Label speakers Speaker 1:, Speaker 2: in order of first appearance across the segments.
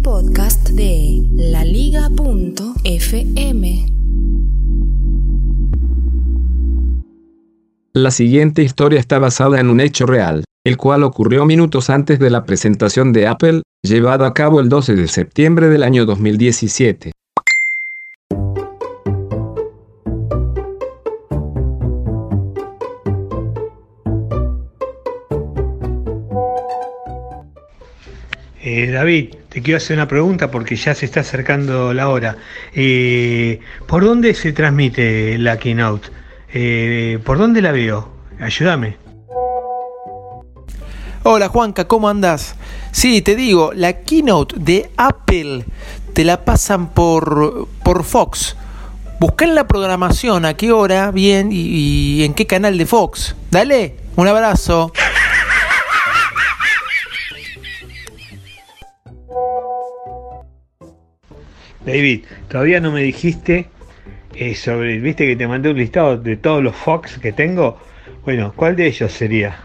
Speaker 1: Un podcast de laliga.fm.
Speaker 2: La siguiente historia está basada en un hecho real, el cual ocurrió minutos antes de la presentación de Apple, llevada a cabo el 12 de septiembre del año 2017.
Speaker 3: Eh, David, te quiero hacer una pregunta porque ya se está acercando la hora. Eh, ¿Por dónde se transmite la keynote? Eh, ¿Por dónde la veo? Ayúdame.
Speaker 4: Hola Juanca, ¿cómo andas? Sí, te digo, la keynote de Apple te la pasan por, por Fox. Busca en la programación a qué hora, bien, y en qué canal de Fox. Dale, un abrazo.
Speaker 3: David, todavía no me dijiste eh, sobre, viste que te mandé un listado de todos los Fox que tengo. Bueno, ¿cuál de ellos sería?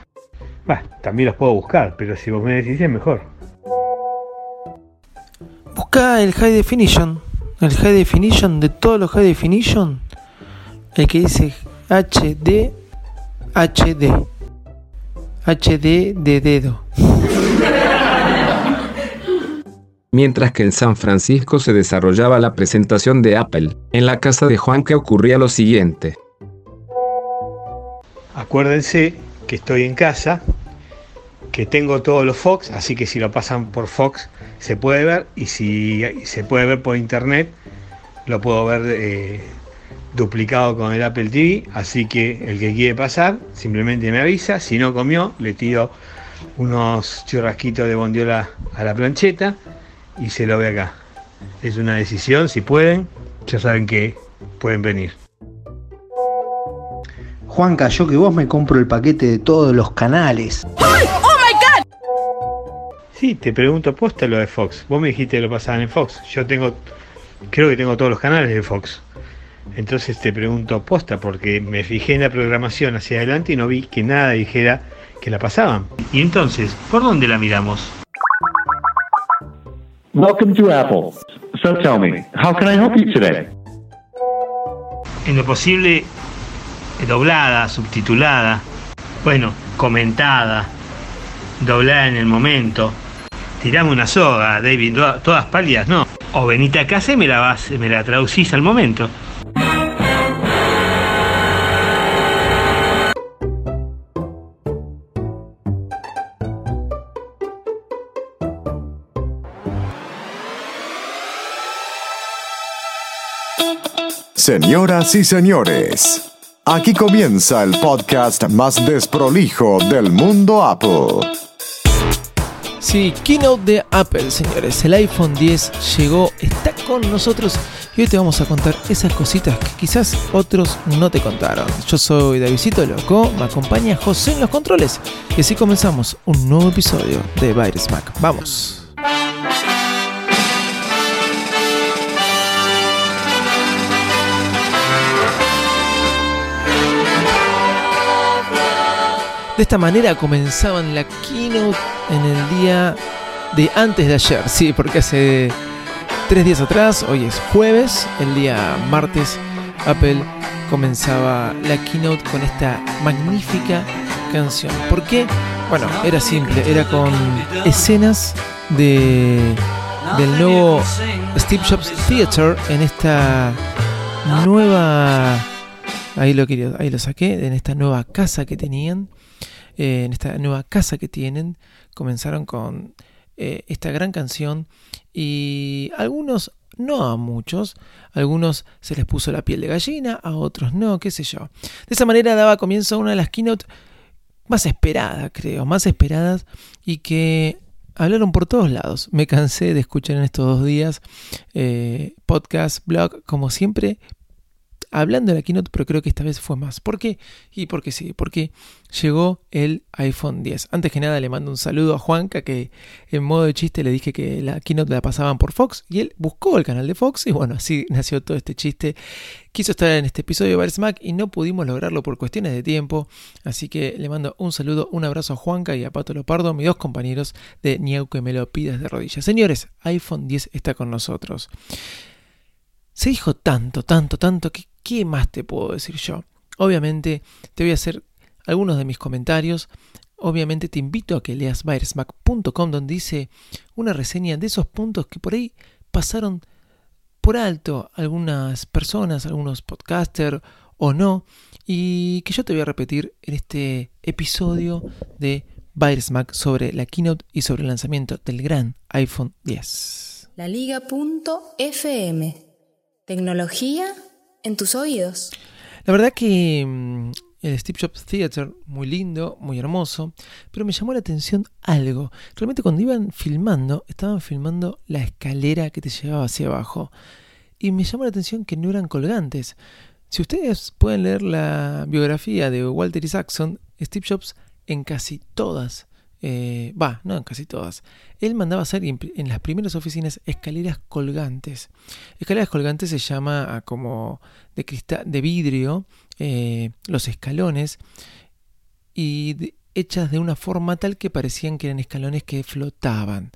Speaker 3: Bah, también los puedo buscar, pero si vos me decís es mejor.
Speaker 4: Busca el High Definition. El High Definition de todos los High Definition. El que dice HD, HD. HD de dedo.
Speaker 2: Mientras que en San Francisco se desarrollaba la presentación de Apple, en la casa de Juan que ocurría lo siguiente.
Speaker 3: Acuérdense que estoy en casa, que tengo todos los Fox, así que si lo pasan por Fox se puede ver y si se puede ver por internet lo puedo ver eh, duplicado con el Apple TV, así que el que quiere pasar simplemente me avisa, si no comió le tiro unos churrasquitos de bondiola a la plancheta y se lo ve acá. Es una decisión, si pueden, ya saben que pueden venir.
Speaker 5: Juanca, yo que vos me compro el paquete de todos los canales.
Speaker 3: Sí, te pregunto posta lo de Fox. Vos me dijiste que lo pasaban en Fox. Yo tengo, creo que tengo todos los canales de Fox. Entonces te pregunto posta porque me fijé en la programación hacia adelante y no vi que nada dijera que la pasaban. Y entonces, ¿por dónde la miramos?
Speaker 6: Welcome to Apple. So tell me, how can I help you today?
Speaker 3: En lo posible, doblada, subtitulada, bueno, comentada, doblada en el momento. Tirame una soga, David, to- todas pálidas, no. O venite a casa y me la, vas, me la traducís al momento.
Speaker 7: Señoras y señores, aquí comienza el podcast más desprolijo del mundo Apple.
Speaker 4: Sí, keynote de Apple, señores. El iPhone 10 llegó, está con nosotros y hoy te vamos a contar esas cositas que quizás otros no te contaron. Yo soy Davidito Loco, me acompaña José en los controles y así comenzamos un nuevo episodio de Virus Mac. Vamos. De esta manera comenzaban la keynote en el día de antes de ayer, sí, porque hace tres días atrás, hoy es jueves, el día martes, Apple comenzaba la keynote con esta magnífica canción. ¿Por qué? Bueno, era simple, era con escenas de del nuevo Steve Jobs Theater en esta nueva ahí lo quería, ahí lo saqué, en esta nueva casa que tenían eh, en esta nueva casa que tienen, comenzaron con eh, esta gran canción y algunos, no a muchos, algunos se les puso la piel de gallina, a otros no, qué sé yo. De esa manera daba comienzo a una de las keynote más esperadas, creo, más esperadas y que hablaron por todos lados. Me cansé de escuchar en estos dos días eh, podcast, blog, como siempre, hablando de la keynote, pero creo que esta vez fue más. ¿Por qué? Y porque sí, porque llegó el iPhone 10. Antes que nada le mando un saludo a Juanca que en modo de chiste le dije que la keynote la pasaban por Fox y él buscó el canal de Fox y bueno, así nació todo este chiste. Quiso estar en este episodio de Mac y no pudimos lograrlo por cuestiones de tiempo, así que le mando un saludo, un abrazo a Juanca y a Pato Lopardo, mis dos compañeros de Niau que me lo pidas de rodillas. Señores, iPhone 10 está con nosotros. Se dijo tanto, tanto, tanto que ¿qué más te puedo decir yo? Obviamente te voy a hacer algunos de mis comentarios. Obviamente te invito a que leas virusmac.com donde dice una reseña de esos puntos que por ahí pasaron por alto algunas personas, algunos podcasters o no, y que yo te voy a repetir en este episodio de Virusmac sobre la keynote y sobre el lanzamiento del gran iPhone 10.
Speaker 1: La Liga.fm Tecnología en tus oídos.
Speaker 4: La verdad que mm, el Steve Jobs Theater, muy lindo, muy hermoso, pero me llamó la atención algo. Realmente cuando iban filmando, estaban filmando la escalera que te llevaba hacia abajo. Y me llamó la atención que no eran colgantes. Si ustedes pueden leer la biografía de Walter Isaacson, Steve Jobs en casi todas eh, va, no en casi todas. Él mandaba hacer en las primeras oficinas escaleras colgantes. Escaleras colgantes se llama como de cristal, de vidrio, eh, los escalones y hechas de una forma tal que parecían que eran escalones que flotaban.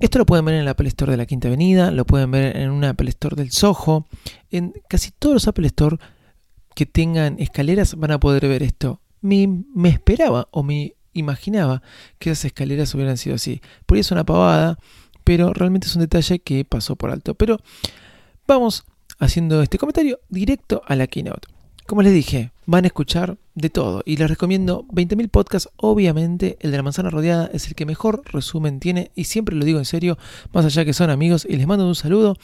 Speaker 4: Esto lo pueden ver en la Apple Store de la Quinta Avenida, lo pueden ver en una Apple Store del Soho, en casi todos los Apple Store que tengan escaleras van a poder ver esto. Me, me esperaba o me imaginaba que esas escaleras hubieran sido así. Por eso es una pavada, pero realmente es un detalle que pasó por alto. Pero vamos haciendo este comentario directo a la keynote. Como les dije, van a escuchar de todo y les recomiendo 20.000 podcasts. Obviamente, el de la manzana rodeada es el que mejor resumen tiene y siempre lo digo en serio, más allá que son amigos y les mando un saludo.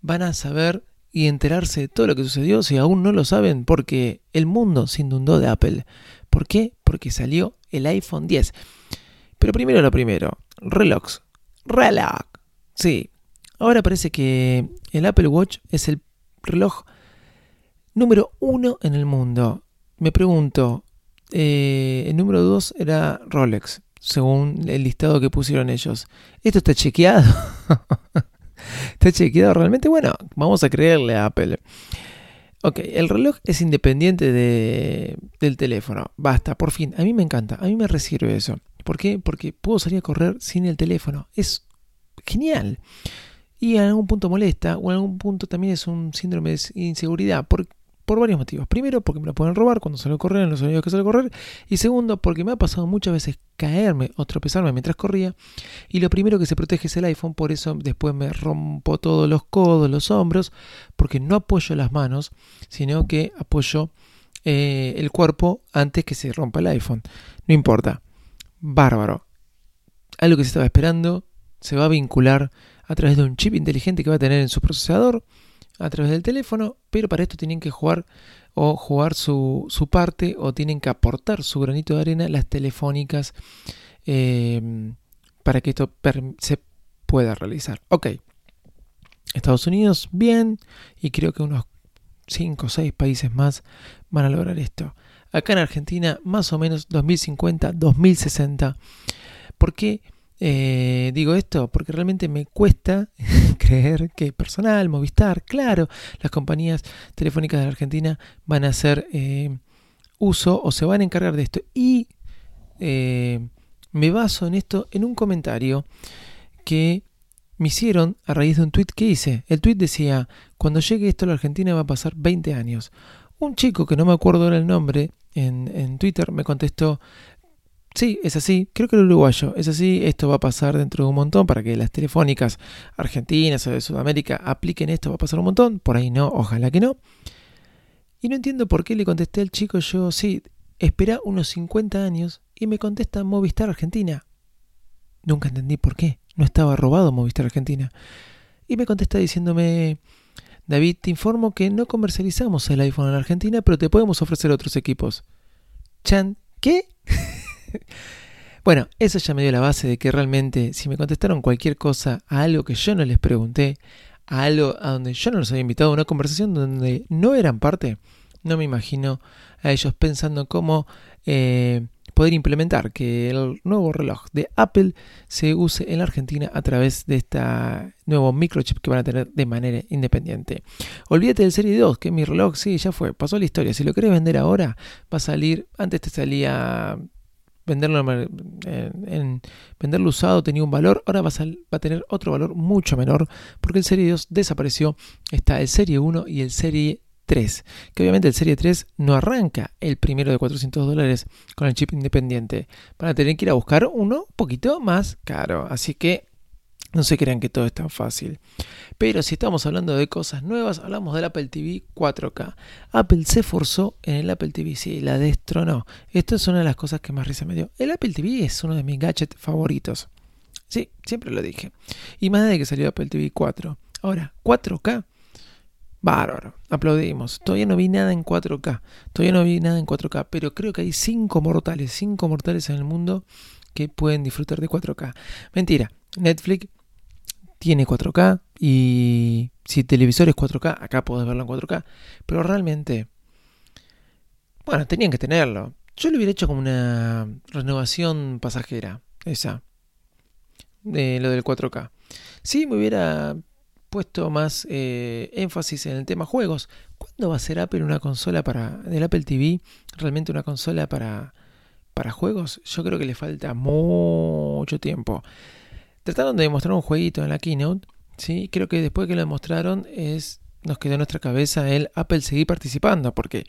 Speaker 4: Van a saber y enterarse de todo lo que sucedió si aún no lo saben, porque el mundo se inundó de Apple. ¿Por qué? Porque salió el iPhone 10. Pero primero lo primero, reloj. Reloj. Sí. Ahora parece que el Apple Watch es el reloj número uno en el mundo. Me pregunto, eh, el número dos era Rolex, según el listado que pusieron ellos. ¿Esto está chequeado? ¿Está chequeado realmente? Bueno, vamos a creerle a Apple. Ok, el reloj es independiente de, del teléfono. Basta, por fin. A mí me encanta. A mí me resirve eso. ¿Por qué? Porque puedo salir a correr sin el teléfono. Es genial. Y en algún punto molesta, o en algún punto también es un síndrome de inseguridad. ¿Por por varios motivos. Primero, porque me lo pueden robar cuando salgo a correr, en los sonidos que salgo a correr. Y segundo, porque me ha pasado muchas veces caerme o tropezarme mientras corría. Y lo primero que se protege es el iPhone, por eso después me rompo todos los codos, los hombros, porque no apoyo las manos, sino que apoyo eh, el cuerpo antes que se rompa el iPhone. No importa. Bárbaro. Algo que se estaba esperando se va a vincular a través de un chip inteligente que va a tener en su procesador a través del teléfono, pero para esto tienen que jugar o jugar su, su parte o tienen que aportar su granito de arena las telefónicas em, para que esto se pueda realizar. Ok, Estados Unidos bien y creo que unos 5 o 6 países más van a lograr esto. Acá en Argentina más o menos 2050, 2060. ¿Por qué? Eh, digo esto porque realmente me cuesta creer que personal, Movistar, claro, las compañías telefónicas de la Argentina van a hacer eh, uso o se van a encargar de esto. Y eh, me baso en esto en un comentario que me hicieron a raíz de un tweet que hice. El tweet decía, cuando llegue esto a la Argentina va a pasar 20 años. Un chico que no me acuerdo ahora el nombre en, en Twitter me contestó, Sí, es así, creo que el uruguayo, es así, esto va a pasar dentro de un montón para que las telefónicas argentinas o de Sudamérica apliquen esto, va a pasar un montón, por ahí no, ojalá que no. Y no entiendo por qué le contesté al chico yo, sí, espera unos 50 años y me contesta Movistar Argentina. Nunca entendí por qué, no estaba robado Movistar Argentina. Y me contesta diciéndome, David, te informo que no comercializamos el iPhone en Argentina, pero te podemos ofrecer otros equipos. Chan, ¿qué? Bueno, eso ya me dio la base de que realmente si me contestaron cualquier cosa a algo que yo no les pregunté, a algo a donde yo no los había invitado a una conversación donde no eran parte, no me imagino a ellos pensando cómo eh, poder implementar que el nuevo reloj de Apple se use en la Argentina a través de este nuevo microchip que van a tener de manera independiente. Olvídate del Serie 2, que mi reloj sí, ya fue, pasó la historia. Si lo querés vender ahora, va a salir, antes te salía venderlo, en, venderlo usado tenía un valor, ahora va a, va a, tener otro valor mucho menor porque el Serie 2 desapareció. Está el Serie 1 y el Serie 3, que obviamente el Serie 3 no arranca el primero de 400 dólares con el chip independiente. Van a tener que ir a buscar uno un poquito más caro, así que no se crean que todo es tan fácil. Pero si estamos hablando de cosas nuevas, hablamos del Apple TV 4K. Apple se forzó en el Apple TV, sí, la destronó. Esto es una de las cosas que más risa me dio. El Apple TV es uno de mis gadgets favoritos. Sí, siempre lo dije. Y más de que salió Apple TV 4. Ahora, 4K Bárbaro, aplaudimos. Todavía no vi nada en 4K. Todavía no vi nada en 4K, pero creo que hay 5 mortales, 5 mortales en el mundo que pueden disfrutar de 4K. Mentira, Netflix tiene 4K y si televisor es 4K, acá podés verlo en 4K, pero realmente, bueno, tenían que tenerlo. Yo lo hubiera hecho como una renovación pasajera, esa, de lo del 4K. Sí, me hubiera puesto más eh, énfasis en el tema juegos. ¿Cuándo va a ser Apple una consola para del Apple TV realmente una consola para para juegos? Yo creo que le falta mucho tiempo. Trataron de demostrar un jueguito en la keynote, sí, creo que después que lo demostraron es nos quedó en nuestra cabeza el Apple seguir participando porque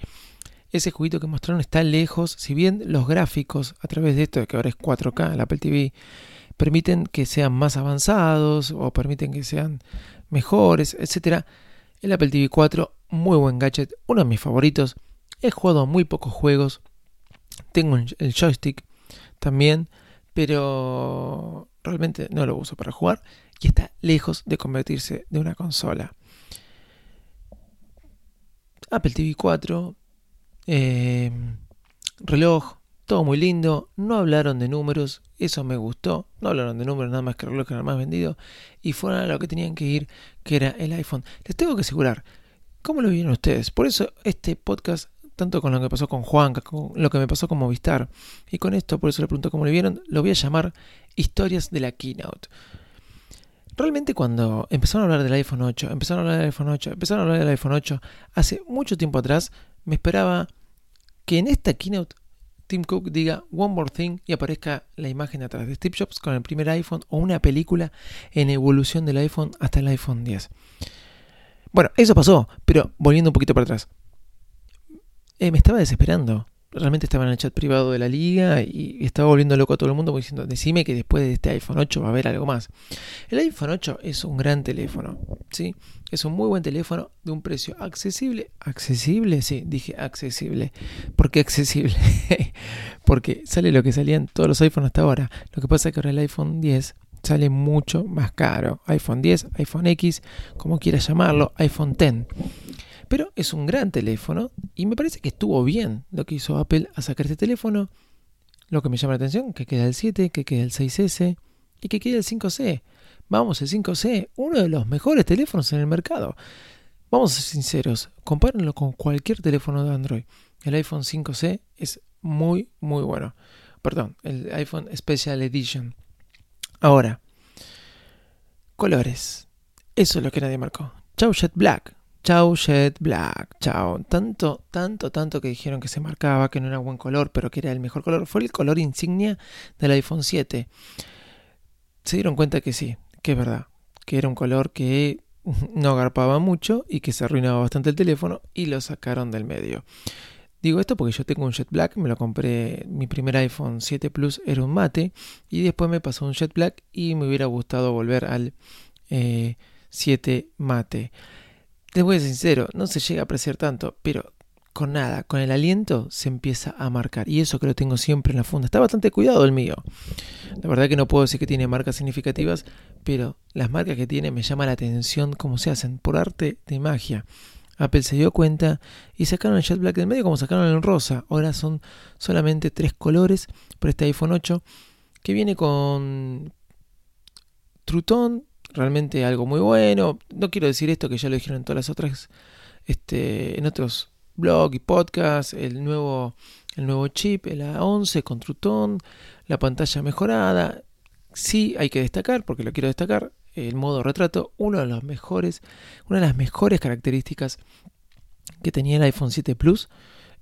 Speaker 4: ese jueguito que mostraron está lejos, si bien los gráficos a través de esto que ahora es 4K, el Apple TV permiten que sean más avanzados o permiten que sean mejores, etcétera. El Apple TV 4, muy buen gadget, uno de mis favoritos. He jugado muy pocos juegos. Tengo el joystick también, pero realmente no lo uso para jugar y está lejos de convertirse de una consola. Apple TV 4, eh, reloj, todo muy lindo, no hablaron de números, eso me gustó, no hablaron de números nada más que el reloj era el más vendido y fueron a lo que tenían que ir, que era el iPhone. Les tengo que asegurar, ¿cómo lo vieron ustedes? Por eso este podcast, tanto con lo que pasó con Juan, con lo que me pasó con Movistar, y con esto, por eso le pregunto cómo lo vieron, lo voy a llamar Historias de la Keynote. Realmente cuando empezaron a hablar del iPhone 8, empezaron a hablar del iPhone 8, empezaron a hablar del iPhone 8, hace mucho tiempo atrás me esperaba que en esta keynote Tim Cook diga One More Thing y aparezca la imagen atrás de Steve Jobs con el primer iPhone o una película en evolución del iPhone hasta el iPhone 10. Bueno, eso pasó, pero volviendo un poquito para atrás. Eh, me estaba desesperando realmente estaba en el chat privado de la liga y estaba volviendo loco a todo el mundo diciendo, decime que después de este iPhone 8 va a haber algo más. El iPhone 8 es un gran teléfono, ¿sí? Es un muy buen teléfono de un precio accesible. ¿Accesible? Sí, dije accesible. ¿Por qué accesible? Porque sale lo que salían todos los iPhones hasta ahora. Lo que pasa es que ahora el iPhone 10 sale mucho más caro. iPhone 10, iPhone X, como quieras llamarlo, iPhone 10. Pero es un gran teléfono y me parece que estuvo bien lo que hizo Apple a sacar este teléfono. Lo que me llama la atención, que queda el 7, que queda el 6S y que queda el 5C. Vamos, el 5C, uno de los mejores teléfonos en el mercado. Vamos a ser sinceros, compárenlo con cualquier teléfono de Android. El iPhone 5C es muy, muy bueno. Perdón, el iPhone Special Edition. Ahora, colores. Eso es lo que nadie marcó. Chau Jet Black. Chau Jet Black, chao. Tanto, tanto, tanto que dijeron que se marcaba, que no era buen color, pero que era el mejor color. Fue el color insignia del iPhone 7. Se dieron cuenta que sí, que es verdad, que era un color que no agarpaba mucho y que se arruinaba bastante el teléfono y lo sacaron del medio. Digo esto porque yo tengo un Jet Black, me lo compré, mi primer iPhone 7 Plus era un mate y después me pasó un Jet Black y me hubiera gustado volver al 7 eh, mate. Les voy a ser sincero, no se llega a apreciar tanto, pero con nada, con el aliento se empieza a marcar. Y eso que lo tengo siempre en la funda. Está bastante cuidado el mío. La verdad que no puedo decir que tiene marcas significativas, pero las marcas que tiene me llama la atención cómo se hacen, por arte de magia. Apple se dio cuenta y sacaron el Jet Black del medio como sacaron el rosa. Ahora son solamente tres colores por este iPhone 8. que viene con Trutón, realmente algo muy bueno. No quiero decir esto que ya lo dijeron en todas las otras, este, en otros blogs y podcasts, el nuevo, el nuevo chip, el A11 con Trutón, la pantalla mejorada. Sí hay que destacar, porque lo quiero destacar, el modo retrato, uno de los mejores, una de las mejores características que tenía el iPhone 7 Plus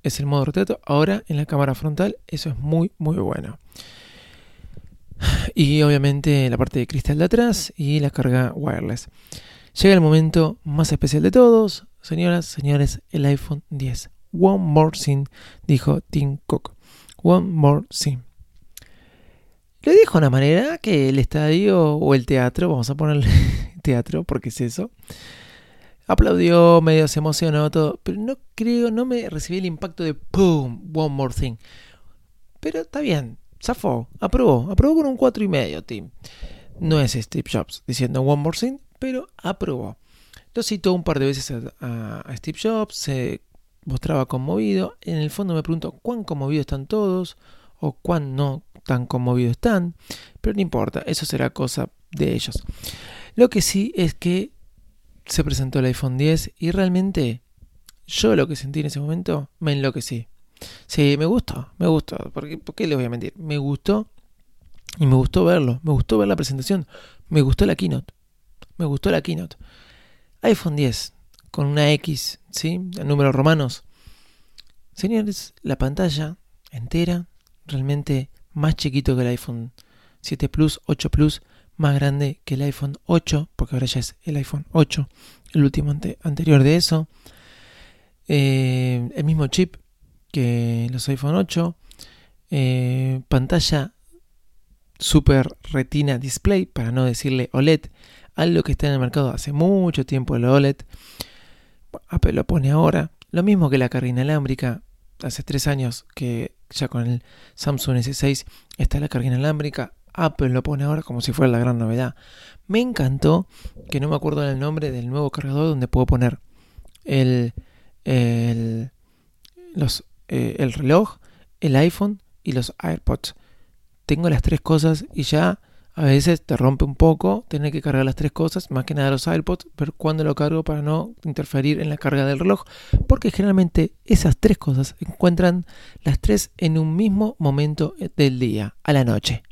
Speaker 4: es el modo retrato. Ahora en la cámara frontal eso es muy muy bueno. Y obviamente la parte de cristal de atrás y la carga wireless. Llega el momento más especial de todos, señoras, señores, el iPhone 10. One more thing, dijo Tim Cook. One more thing. Lo dijo de una manera que el estadio o el teatro, vamos a ponerle teatro porque es eso, aplaudió, medio se emocionó, todo, pero no creo, no me recibí el impacto de ¡pum! One more thing. Pero está bien, zafó, aprobó, aprobó con un 4 y medio, Tim. No es Steve Jobs diciendo One more thing, pero aprobó. Lo citó un par de veces a, a Steve Jobs, se mostraba conmovido. En el fondo me pregunto cuán conmovidos están todos o cuán no tan conmovidos están, pero no importa, eso será cosa de ellos. Lo que sí es que se presentó el iPhone 10 y realmente yo lo que sentí en ese momento me enloquecí. Sí, me gustó, me gustó, porque ¿por qué les voy a mentir? Me gustó y me gustó verlo, me gustó ver la presentación, me gustó la keynote, me gustó la keynote. iPhone 10 con una X, ¿sí? En números romanos. Señores, la pantalla entera, realmente más chiquito que el iPhone 7 Plus, 8 Plus, más grande que el iPhone 8, porque ahora ya es el iPhone 8, el último anterior de eso. Eh, el mismo chip que los iPhone 8. Eh, pantalla Super Retina Display, para no decirle OLED, algo que está en el mercado hace mucho tiempo el OLED. Apple lo pone ahora. Lo mismo que la carga inalámbrica, hace tres años que ya con el Samsung S6 está la carga inalámbrica. Apple lo pone ahora como si fuera la gran novedad. Me encantó que no me acuerdo el nombre del nuevo cargador donde puedo poner el, el, los, eh, el reloj, el iPhone y los AirPods. Tengo las tres cosas y ya a veces te rompe un poco tener que cargar las tres cosas, más que nada los AirPods, pero cuando lo cargo para no interferir en la carga del reloj, porque generalmente esas tres cosas encuentran las tres en un mismo momento del día, a la noche,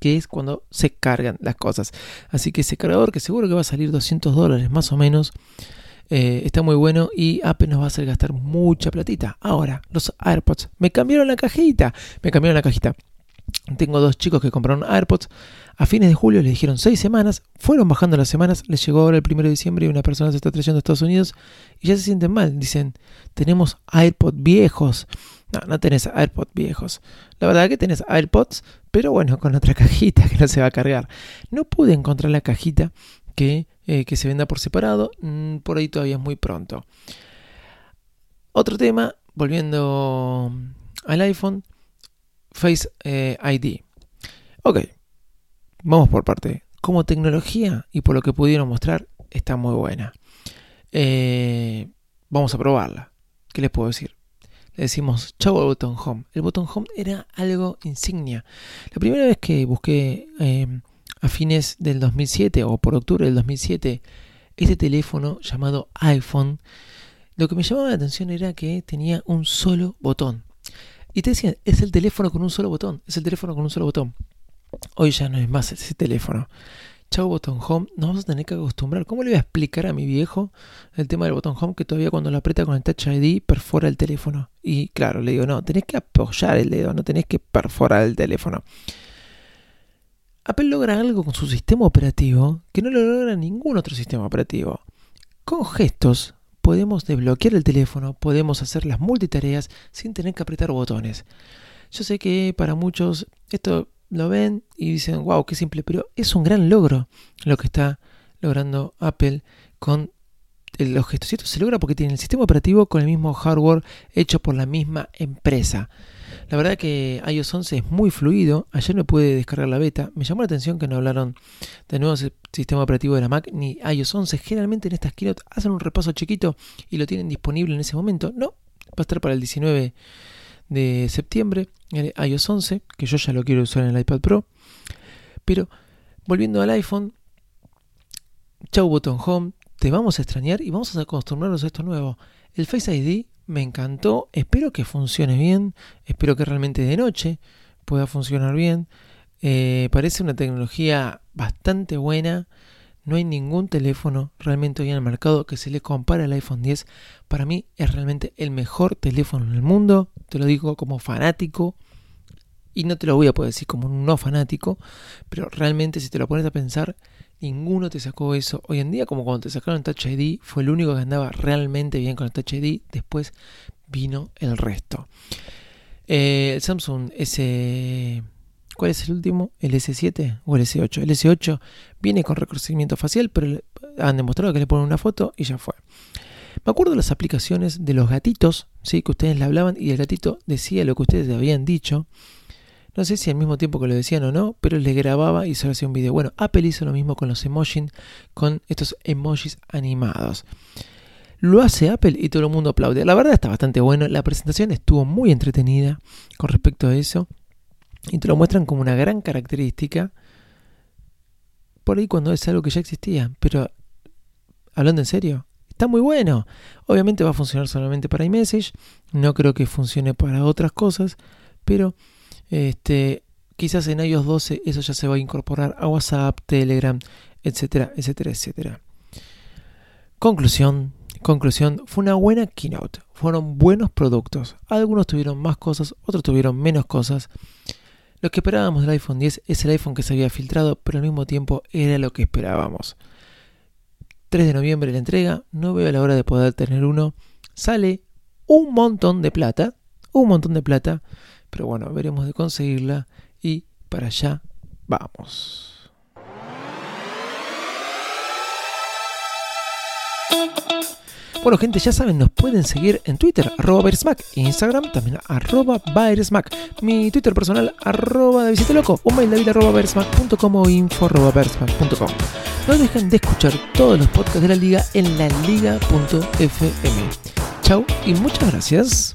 Speaker 4: que es cuando se cargan las cosas. Así que ese cargador, que seguro que va a salir 200 dólares más o menos, eh, está muy bueno y Apple nos va a hacer gastar mucha platita. Ahora, los AirPods, me cambiaron la cajita, me cambiaron la cajita. Tengo dos chicos que compraron AirPods. A fines de julio les dijeron seis semanas. Fueron bajando las semanas. Les llegó ahora el primero de diciembre y una persona se está trayendo a Estados Unidos y ya se sienten mal. Dicen, tenemos AirPods viejos. No, no tenés AirPods viejos. La verdad que tenés AirPods, pero bueno, con otra cajita que no se va a cargar. No pude encontrar la cajita que, eh, que se venda por separado. Mm, por ahí todavía es muy pronto. Otro tema, volviendo al iPhone, Face eh, ID. Ok, vamos por parte. Como tecnología y por lo que pudieron mostrar, está muy buena. Eh, vamos a probarla. ¿Qué les puedo decir? Le decimos chau al botón home. El botón home era algo insignia. La primera vez que busqué eh, a fines del 2007 o por octubre del 2007 este teléfono llamado iPhone, lo que me llamaba la atención era que tenía un solo botón. Y te decían, es el teléfono con un solo botón, es el teléfono con un solo botón. Hoy ya no es más ese teléfono. Chau botón home, nos vamos a tener que acostumbrar. ¿Cómo le voy a explicar a mi viejo el tema del botón home que todavía cuando lo aprieta con el Touch ID perfora el teléfono? Y claro, le digo, no, tenés que apoyar el dedo, no tenés que perforar el teléfono. Apple logra algo con su sistema operativo que no lo logra ningún otro sistema operativo. Con gestos podemos desbloquear el teléfono, podemos hacer las multitareas sin tener que apretar botones. Yo sé que para muchos esto lo ven y dicen, wow, qué simple, pero es un gran logro lo que está logrando Apple con los gestos. Y esto se logra porque tiene el sistema operativo con el mismo hardware hecho por la misma empresa. La verdad que iOS 11 es muy fluido. Ayer no pude descargar la beta. Me llamó la atención que no hablaron del nuevo sistema operativo de la Mac ni iOS 11. Generalmente en estas keynote hacen un repaso chiquito y lo tienen disponible en ese momento. No, va a estar para el 19 de septiembre, el iOS 11, que yo ya lo quiero usar en el iPad Pro. Pero volviendo al iPhone, chau botón home, te vamos a extrañar y vamos a acostumbrarnos a esto nuevo. El Face ID me encantó, espero que funcione bien, espero que realmente de noche pueda funcionar bien. Eh, parece una tecnología bastante buena. No hay ningún teléfono realmente hoy en el mercado que se le compare al iPhone 10. Para mí es realmente el mejor teléfono en el mundo. Te lo digo como fanático. Y no te lo voy a poder decir como un no fanático. Pero realmente si te lo pones a pensar, ninguno te sacó eso. Hoy en día, como cuando te sacaron Touch ID, fue el único que andaba realmente bien con el Touch ID. Después vino el resto. Eh, el Samsung S ¿Cuál es el último? ¿El S7 o el S8? El S8 viene con reconocimiento facial, pero han demostrado que le ponen una foto y ya fue. Me acuerdo de las aplicaciones de los gatitos, ¿sí? que ustedes le hablaban y el gatito decía lo que ustedes habían dicho. No sé si al mismo tiempo que lo decían o no, pero le grababa y solo hacía un video. Bueno, Apple hizo lo mismo con los emojis, con estos emojis animados. Lo hace Apple y todo el mundo aplaude. La verdad está bastante bueno. La presentación estuvo muy entretenida con respecto a eso y te lo muestran como una gran característica por ahí cuando es algo que ya existía. Pero, hablando en serio, está muy bueno. Obviamente va a funcionar solamente para iMessage, no creo que funcione para otras cosas, pero este, quizás en iOS 12 eso ya se va a incorporar a WhatsApp, Telegram, etcétera, etcétera, etcétera. Conclusión, conclusión, fue una buena keynote, fueron buenos productos. Algunos tuvieron más cosas, otros tuvieron menos cosas. Lo que esperábamos del iPhone 10 es el iPhone que se había filtrado, pero al mismo tiempo era lo que esperábamos. 3 de noviembre la entrega, no veo la hora de poder tener uno. Sale un montón de plata, un montón de plata, pero bueno, veremos de conseguirla y para allá vamos. Bueno, gente, ya saben, nos pueden seguir en Twitter, arroba Instagram también arroba mi Twitter personal, arroba de Loco, un mail david arroba o info arroba No dejen de escuchar todos los podcasts de la liga en la liga.fm. Chau y muchas gracias.